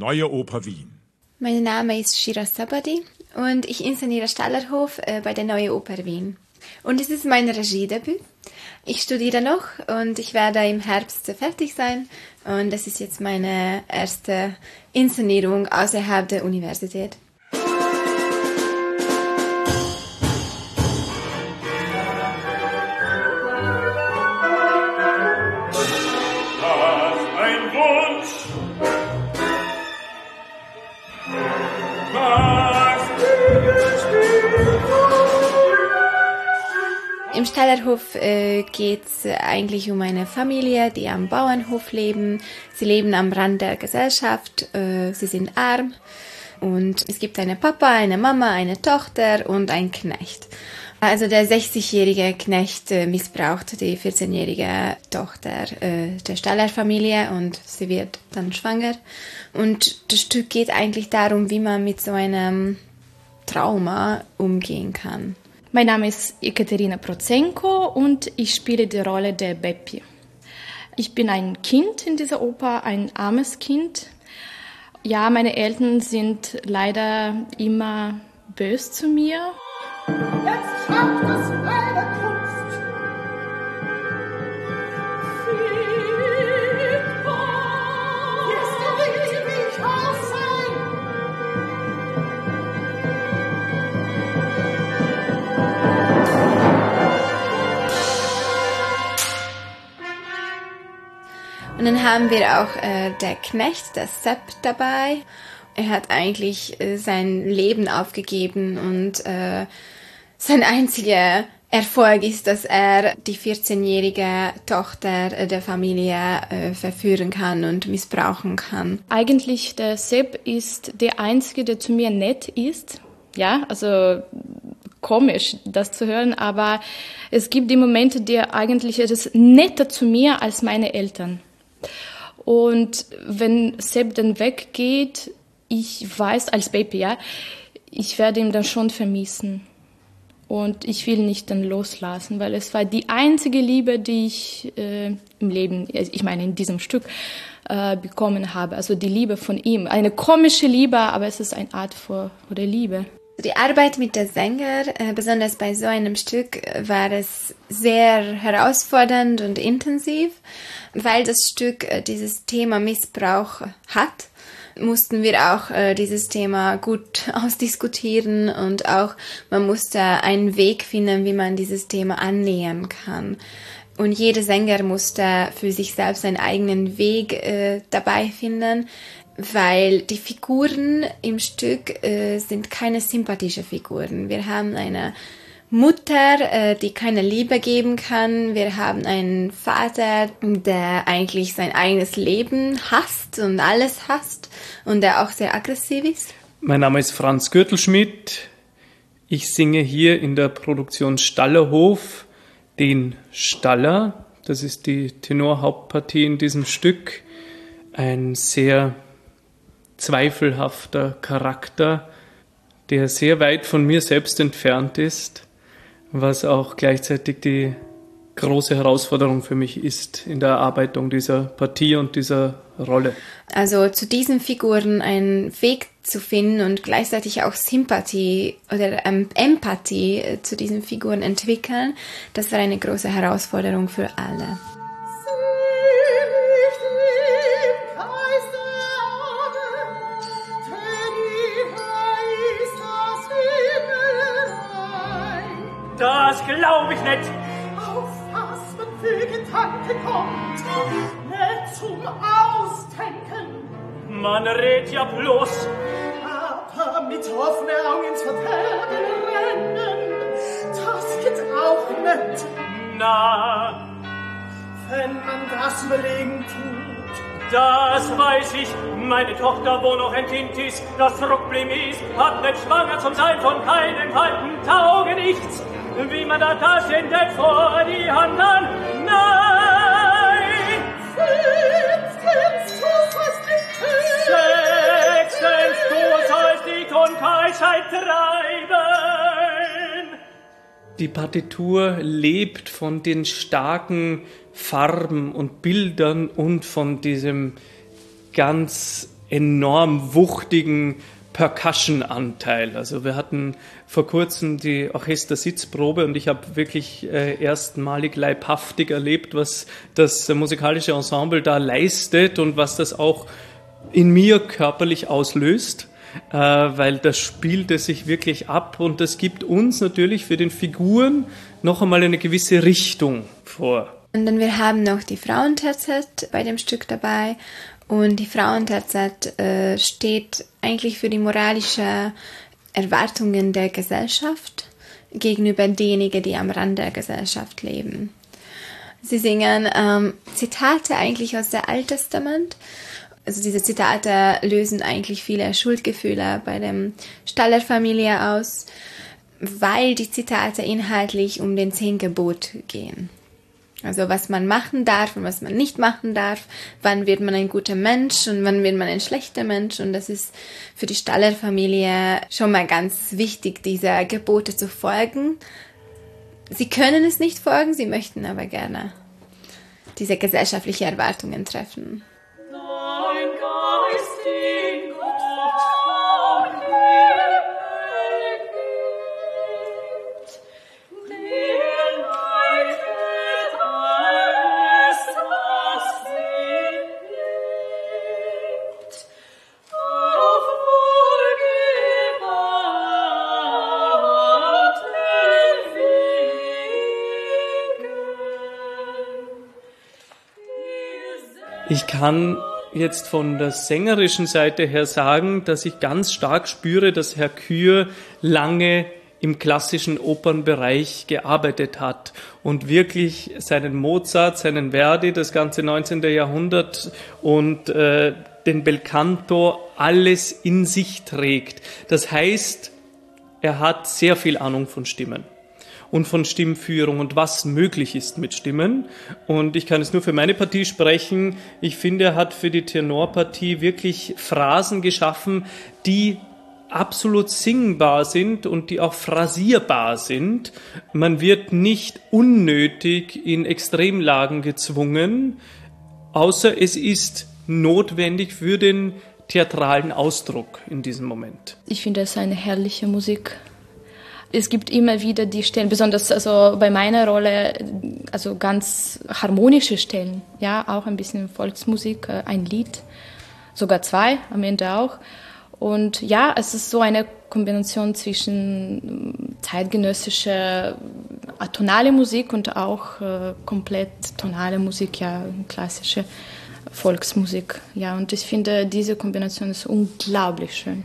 Neue Oper Wien. Mein Name ist Shira Sabadi und ich inszeniere Stallerhof äh, bei der Neue Oper Wien. Und es ist mein Regiedebüt. Ich studiere noch und ich werde im Herbst fertig sein. Und das ist jetzt meine erste Inszenierung außerhalb der Universität. Im Stallerhof äh, geht es eigentlich um eine Familie, die am Bauernhof leben. Sie leben am Rand der Gesellschaft, äh, sie sind arm und es gibt eine Papa, eine Mama, eine Tochter und ein Knecht. Also der 60-jährige Knecht äh, missbraucht die 14-jährige Tochter äh, der Stallerfamilie und sie wird dann schwanger. Und das Stück geht eigentlich darum, wie man mit so einem Trauma umgehen kann. Mein Name ist Ekaterina Prozenko und ich spiele die Rolle der Beppi. Ich bin ein Kind in dieser Oper, ein armes Kind. Ja, meine Eltern sind leider immer bös zu mir. Jetzt schafft Und dann haben wir auch äh, der Knecht, der Sepp, dabei. Er hat eigentlich äh, sein Leben aufgegeben und äh, sein einziger Erfolg ist, dass er die 14-jährige Tochter der Familie äh, verführen kann und missbrauchen kann. Eigentlich der Sepp ist der Einzige, der zu mir nett ist. Ja, also komisch, das zu hören, aber es gibt die Momente, der eigentlich ist netter zu mir als meine Eltern. Und wenn Sepp dann weggeht, ich weiß als Baby, ja, ich werde ihn dann schon vermissen. Und ich will nicht dann loslassen, weil es war die einzige Liebe, die ich äh, im Leben, ich meine in diesem Stück, äh, bekommen habe. Also die Liebe von ihm. Eine komische Liebe, aber es ist eine Art von, von der Liebe. Die Arbeit mit der Sänger, äh, besonders bei so einem Stück, war es sehr herausfordernd und intensiv, weil das Stück äh, dieses Thema Missbrauch hat mussten wir auch äh, dieses Thema gut ausdiskutieren und auch man musste einen Weg finden, wie man dieses Thema annähern kann. Und jeder Sänger musste für sich selbst einen eigenen Weg äh, dabei finden, weil die Figuren im Stück äh, sind keine sympathischen Figuren. Wir haben eine Mutter, äh, die keine Liebe geben kann. Wir haben einen Vater, der eigentlich sein eigenes Leben hasst und alles hasst und der auch sehr aggressiv ist. Mein Name ist Franz Gürtelschmidt. Ich singe hier in der Produktion Stallerhof den Staller. Das ist die Tenorhauptpartie in diesem Stück. Ein sehr zweifelhafter Charakter, der sehr weit von mir selbst entfernt ist was auch gleichzeitig die große Herausforderung für mich ist in der Erarbeitung dieser Partie und dieser Rolle. Also zu diesen Figuren einen Weg zu finden und gleichzeitig auch Sympathie oder ähm, Empathie zu diesen Figuren entwickeln, das war eine große Herausforderung für alle. Glaub ich nicht. Auf was man für Gedanke kommt, nicht zum Ausdenken. Man redet ja bloß. Aber mit offenen Augen ins Verderben rennen, das geht auch nicht. Na, wenn man das überlegen tut, das weiß ich, meine Tochter, wo noch ein Kind ist, das Problem ist, hat nicht schwanger zum Sein von keinem Halten, tauge nichts wie man da Taschen denn vor die Hand an. Nein! Fünftens, du sollst nicht! Sechstens, du sollst die Tonkeuschheit treiben! Die Partitur lebt von den starken Farben und Bildern und von diesem ganz enorm wuchtigen Percussion-Anteil. Also wir hatten vor kurzem die Orchester-Sitzprobe und ich habe wirklich äh, erstmalig leibhaftig erlebt, was das musikalische Ensemble da leistet und was das auch in mir körperlich auslöst, äh, weil das spielte sich wirklich ab und das gibt uns natürlich für den Figuren noch einmal eine gewisse Richtung vor. Und dann wir haben noch die Frauenterzett bei dem Stück dabei und die Frauenterzett äh, steht eigentlich für die moralische Erwartungen der Gesellschaft gegenüber denjenigen, die am Rand der Gesellschaft leben. Sie singen ähm, Zitate eigentlich aus dem Alttestament. Also diese Zitate lösen eigentlich viele Schuldgefühle bei dem Stallerfamilie aus, weil die Zitate inhaltlich um den Zehn Gebot gehen. Also was man machen darf und was man nicht machen darf, wann wird man ein guter Mensch und wann wird man ein schlechter Mensch. Und das ist für die Stallerfamilie schon mal ganz wichtig, diese Gebote zu folgen. Sie können es nicht folgen, sie möchten aber gerne diese gesellschaftlichen Erwartungen treffen. Ich kann jetzt von der sängerischen Seite her sagen, dass ich ganz stark spüre, dass Herr Kür lange im klassischen Opernbereich gearbeitet hat und wirklich seinen Mozart, seinen Verdi, das ganze 19. Jahrhundert und äh, den Belcanto alles in sich trägt. Das heißt, er hat sehr viel Ahnung von Stimmen und von Stimmführung und was möglich ist mit Stimmen. Und ich kann es nur für meine Partie sprechen. Ich finde, er hat für die Tenorpartie wirklich Phrasen geschaffen, die absolut singbar sind und die auch phrasierbar sind. Man wird nicht unnötig in Extremlagen gezwungen, außer es ist notwendig für den theatralen Ausdruck in diesem Moment. Ich finde es eine herrliche Musik es gibt immer wieder die Stellen, besonders also bei meiner Rolle, also ganz harmonische Stellen, ja, auch ein bisschen Volksmusik, äh, ein Lied, sogar zwei am Ende auch. Und ja, es ist so eine Kombination zwischen ähm, zeitgenössischer atonale Musik und auch äh, komplett tonale Musik, ja, klassische Volksmusik. Ja, und ich finde, diese Kombination ist unglaublich schön.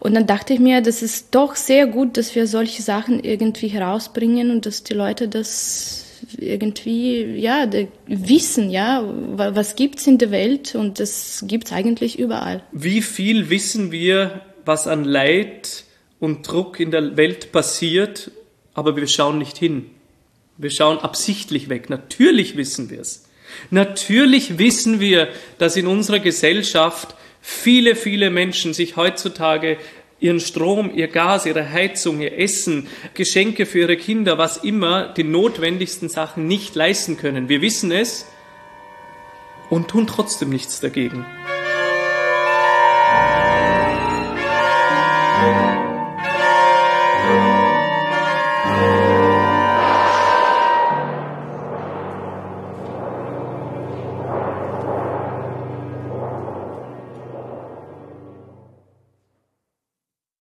Und dann dachte ich mir, das ist doch sehr gut, dass wir solche Sachen irgendwie herausbringen und dass die Leute das irgendwie, ja, wissen, ja, was gibt's in der Welt und das gibt's eigentlich überall. Wie viel wissen wir, was an Leid und Druck in der Welt passiert, aber wir schauen nicht hin. Wir schauen absichtlich weg. Natürlich wissen wir es. Natürlich wissen wir, dass in unserer Gesellschaft viele, viele Menschen sich heutzutage ihren Strom, ihr Gas, ihre Heizung, ihr Essen, Geschenke für ihre Kinder, was immer, die notwendigsten Sachen nicht leisten können. Wir wissen es und tun trotzdem nichts dagegen.